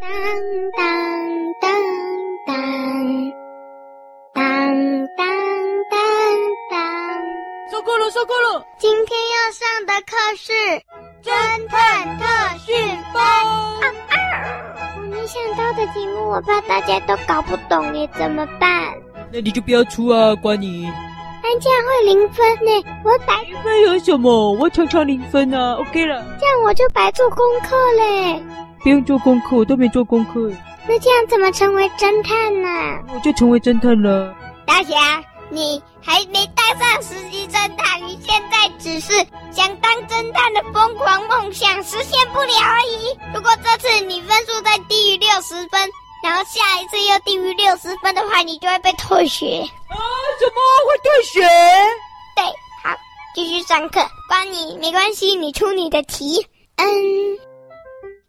当当当当当当当当。受够了，受够了！今天要上的课是侦探特训班。啊啊！你想到的题目，我怕大家都搞不懂耶，怎么办？那你就不要出啊，关你。这样会零分呢，我白零分有什么？我常常零分啊，OK 了。这样我就白做功课嘞。不用做功课，我都没做功课。那这样怎么成为侦探呢？我就成为侦探了。大侠，你还没当上实习侦探，你现在只是想当侦探的疯狂梦想实现不了而已。如果这次你分数再低于六十分，然后下一次又低于六十分的话，你就会被退学。啊？怎么会退学？对，好，继续上课。关你没关系，你出你的题。嗯。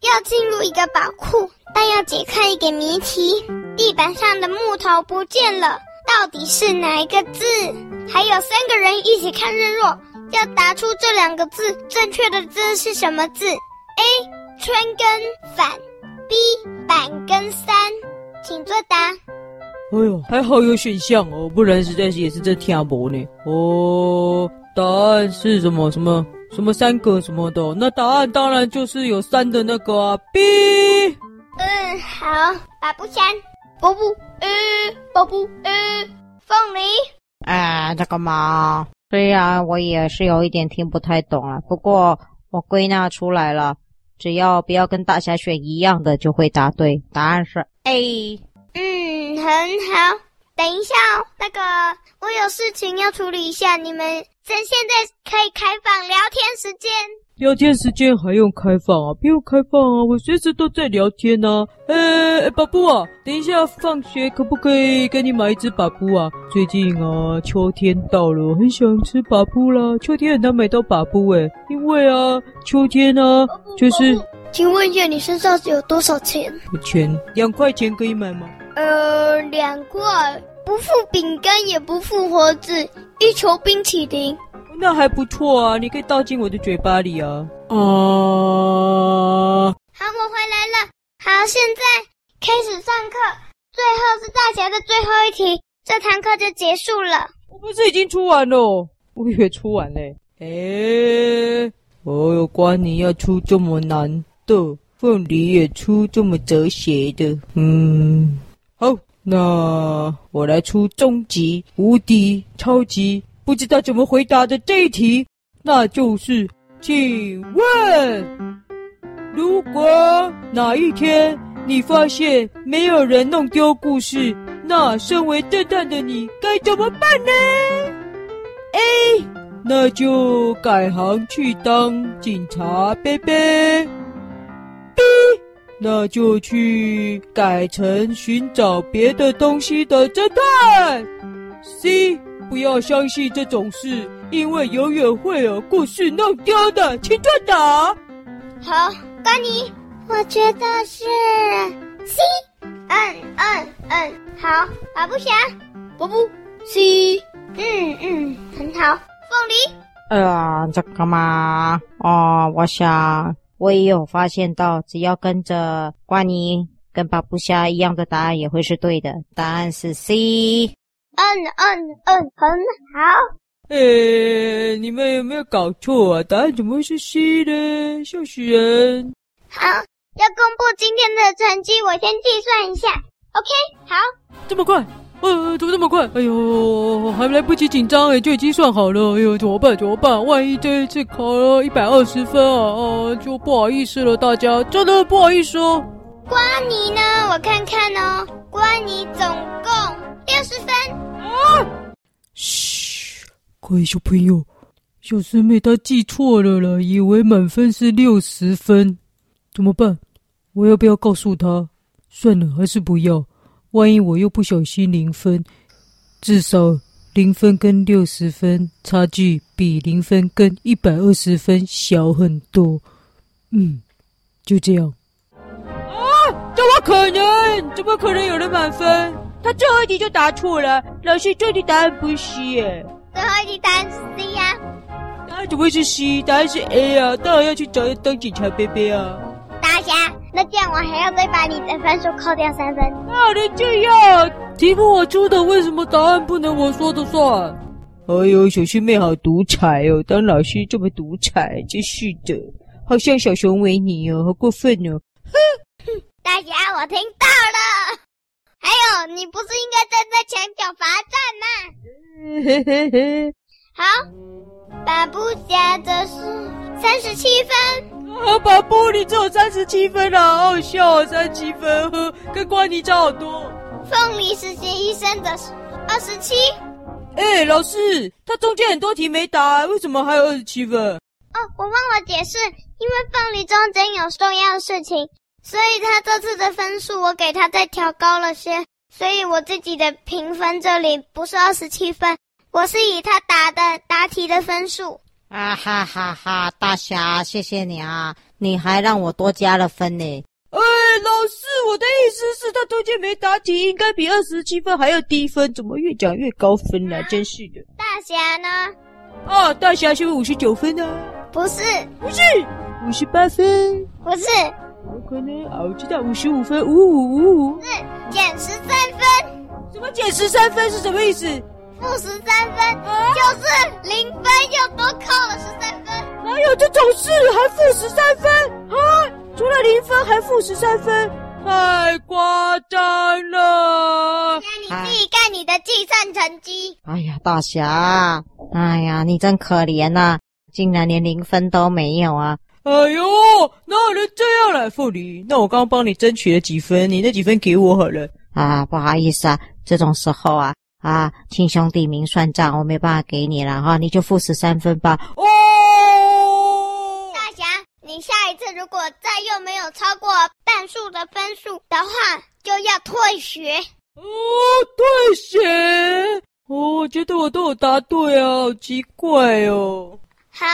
要进入一个宝库，但要解开一个谜题。地板上的木头不见了，到底是哪一个字？还有三个人一起看日落，要答出这两个字正确的字是什么字？A. 春跟反，B. 板跟三，请作答。哎呦，还好有选项哦，不然实在是也是在听不呢。哦，答案是什么？什么？什么三个什么的？那答案当然就是有三的那个啊。B。嗯，好。把不想，波布，嗯，波布，呃，凤梨。哎，这个嘛，虽然我也是有一点听不太懂了，不过我归纳出来了，只要不要跟大侠选一样的，就会答对。答案是 A。嗯，很好。等一下哦，那个我有事情要处理一下，你们趁现在可以开放聊天时间。聊天时间还用开放啊？不用开放啊，我随时都在聊天呢、啊。呃，巴布啊，等一下放学可不可以给你买一只巴布啊？最近啊，秋天到了，我很想吃巴布啦。秋天很难买到巴布诶，因为啊，秋天啊，就是。请问一下，你身上有多少钱？钱两块钱可以买吗？呃，两块，不付饼干，也不付盒子，一球冰淇淋。那还不错啊，你可以倒进我的嘴巴里啊。啊、呃，好，我回来了。好，现在开始上课。最后是大侠的最后一题，这堂课就结束了。我不是已经出完了？我以为出完嘞。诶，哦哟，关你要出这么难的，凤梨也出这么哲学的，嗯。那我来出终极、无敌、超级不知道怎么回答的这一题，那就是，请问，如果哪一天你发现没有人弄丢故事，那身为侦探的你该怎么办呢？A，那就改行去当警察，贝贝。B。那就去改成寻找别的东西的侦探。C，不要相信这种事，因为永远会有故事弄丢的。请作答。好，该你。我觉得是 C。嗯嗯嗯，好，阿不侠，不不，C。嗯嗯，很好。凤梨。哎呀，这个嘛，哦，我想。我也有发现到，只要跟着关尼跟巴布虾一样的答案也会是对的。答案是 C。嗯嗯嗯，很好。呃，你们有没有搞错啊？答案怎么会是 C 呢？笑死人！好，要公布今天的成绩，我先计算一下。OK，好。这么快？呃，怎么这么快？哎呦，还来不及紧张哎，就已经算好了。哎呦，怎么办？怎么办？万一这一次考了一百二十分啊，哦，就不好意思了，大家真的不好意思哦。关你呢？我看看哦，关你总共六十分。啊！嘘，各位小朋友，小师妹她记错了啦，以为满分是六十分，怎么办？我要不要告诉她？算了，还是不要。万一我又不小心零分，至少零分跟六十分差距比零分跟一百二十分小很多。嗯，就这样。啊？怎么可能？怎么可能有人满分？他最后一题就答错了。老师，这题答案不是耶。最后一题答案是 C 呀。答案怎么会是 C？答案是 A 啊！当然要去找当警察贝贝啊。那这样我还要再把你的分数扣掉三分。哪能这样？题目我出的，为什么答案不能我说的算？哎呦，小师妹好独裁哦！当老师这么独裁，真是的，好像小熊维尼哦，好过分哦！哼，大家，我听到了。还有，你不是应该站在墙角罚站吗？嘿嘿嘿。好，巴布侠的是三十七分。啊，巴布，你只有三十七分啊，好笑啊，三十七分，呵，跟关你差好多。凤梨实习医生的是二十七。哎、欸，老师，他中间很多题没答，为什么还有二十七分？哦，我忘了解释，因为凤梨中间有重要的事情，所以他这次的分数我给他再调高了些，所以我自己的评分这里不是二十七分，我是以他答的答题的分数。啊哈哈哈，大侠，谢谢你啊，你还让我多加了分呢。哎，老师，我的意思是，他中间没答题，应该比二十七分还要低分，怎么越讲越高分呢？啊？真是的。大侠呢？啊，大侠是不是五十九分呢？不是，不是，五十八分。不是，有可能啊，我知道五十五分，五五五五。是减十三分。什么减十三分是什么意思？负十三分，啊，就是零分又多扣了十三分。哪有这种事？还负十三分啊？除了零分还负十三分，太夸张了！那你自己看你的计算成绩。哎呀，大侠，哎呀，你真可怜呐、啊，竟然连零分都没有啊！哎呦，哪有人这样来，凤梨？那我刚刚帮你争取了几分，你那几分给我好了。啊，不好意思啊，这种时候啊，啊，亲兄弟明算账，我没办法给你了哈，你就负十三分吧。哦。大侠你下一次如果再又没有超过半数的分数的话，就要退学。哦，退学？哦，我觉得我都有答对啊，好奇怪哦。好，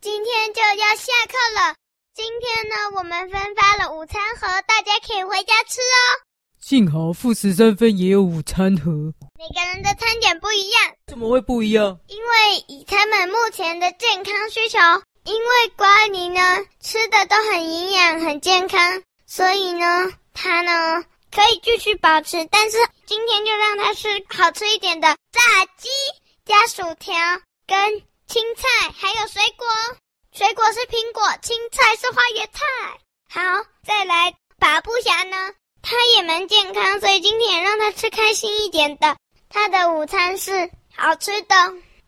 今天就要下课了。今天呢，我们分发了午餐盒，大家可以回家吃哦。幸好负十三分也有午餐盒。每个人的餐点不一样，怎么会不一样？因为以他们目前的健康需求。因为瓜妮呢吃的都很营养、很健康，所以呢，他呢可以继续保持。但是今天就让他吃好吃一点的炸鸡加薯条跟青菜，还有水果。水果是苹果，青菜是花椰菜。好，再来巴布侠呢，他也蛮健康，所以今天也让他吃开心一点的。他的午餐是好吃的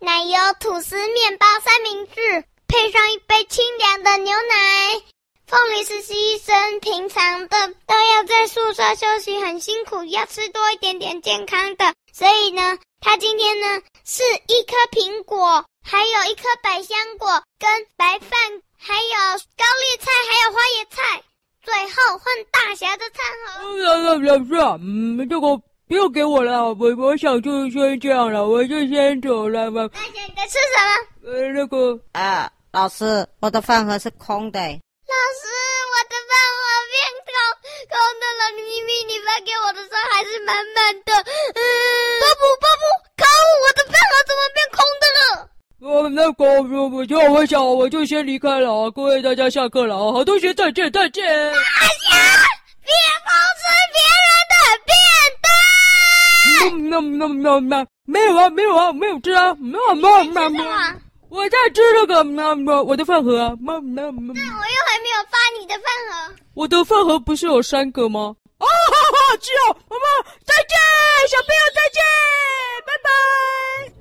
奶油吐司面包三明治。配上一杯清凉的牛奶。凤梨实习医生平常的都要在宿舍休息，很辛苦，要吃多一点点健康的。所以呢，他今天呢是一颗苹果，还有一颗百香果跟白饭，还有高丽菜，还有花椰菜。最后换大侠的餐盒。老师，老师，嗯，这个不用给我了，我我想就先这样了，我就先走了吧。大侠，你在吃什么？呃，那个啊。老师，我的饭盒是空的。老师，我的饭盒变空空的了，明明你发给我的时候还是满满的。嗯，巴布巴布，可恶，我的饭盒怎么变空的了？我那个，我我就我想我就先离开了，各位大家下课了，好同学再见再见。大侠，喵喵喵。没有啊，没有啊，没有吃啊，没有没有没有没有。我在吃这个喵喵，我的饭盒啊，妈妈妈。那我又还没有发你的饭盒。我的饭盒不是有三个吗？哦，好好吃哦，妈妈再见，小朋友再见，拜拜。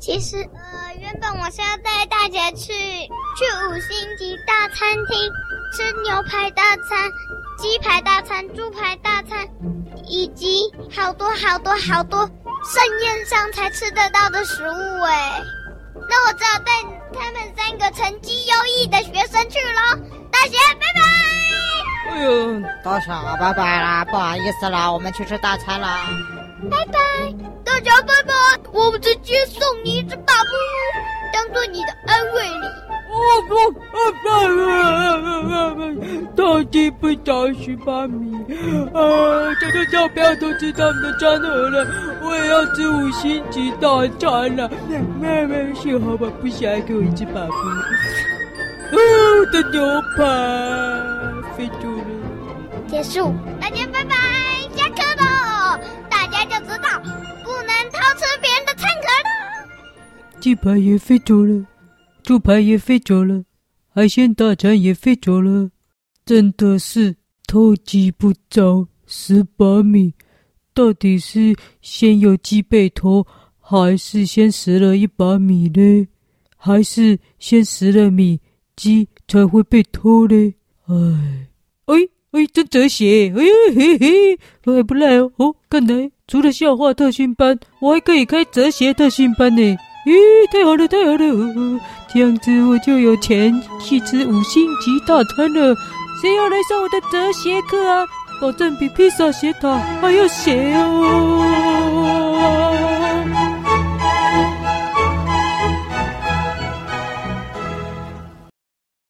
其实呃，原本我是要带大家去去五星级大餐厅吃牛排大餐、鸡排大餐、猪排大餐，以及好多好多好多盛宴上才吃得到的食物哎。那我只好带他们三个成绩优异的学生去了。大侠，拜拜！哎呦，大侠，拜拜啦！不好意思啦，我们去吃大餐啦。拜拜，大家，拜拜！我们直接送你一只大布，当做你的安慰礼。我不，我不，到底不到十八米啊！这个小朋友都知道我们的餐盒了，我也要吃五星级大餐了。妹妹，幸好我，不想要给我一只宝贝。哦，我的牛排。飞走了。结束，大家拜拜，家就知道不能偷吃别人的餐盒了。鸡排也飞走了，猪排也飞走了，海鲜大餐也飞走了，真的是偷鸡不着蚀把米。到底是先有鸡被偷，还是先食了一把米呢？还是先食了米，鸡才会被偷呢？唉，哎，真哲学！哎嘿嘿，我还不赖哦！哦，看来除了笑话特训班，我还可以开哲学特训班呢！咦，太好了，太好了！哦，这样子我就有钱去吃五星级大餐了。谁要来上我的哲学课啊？保证比披萨斜塔还要斜哦！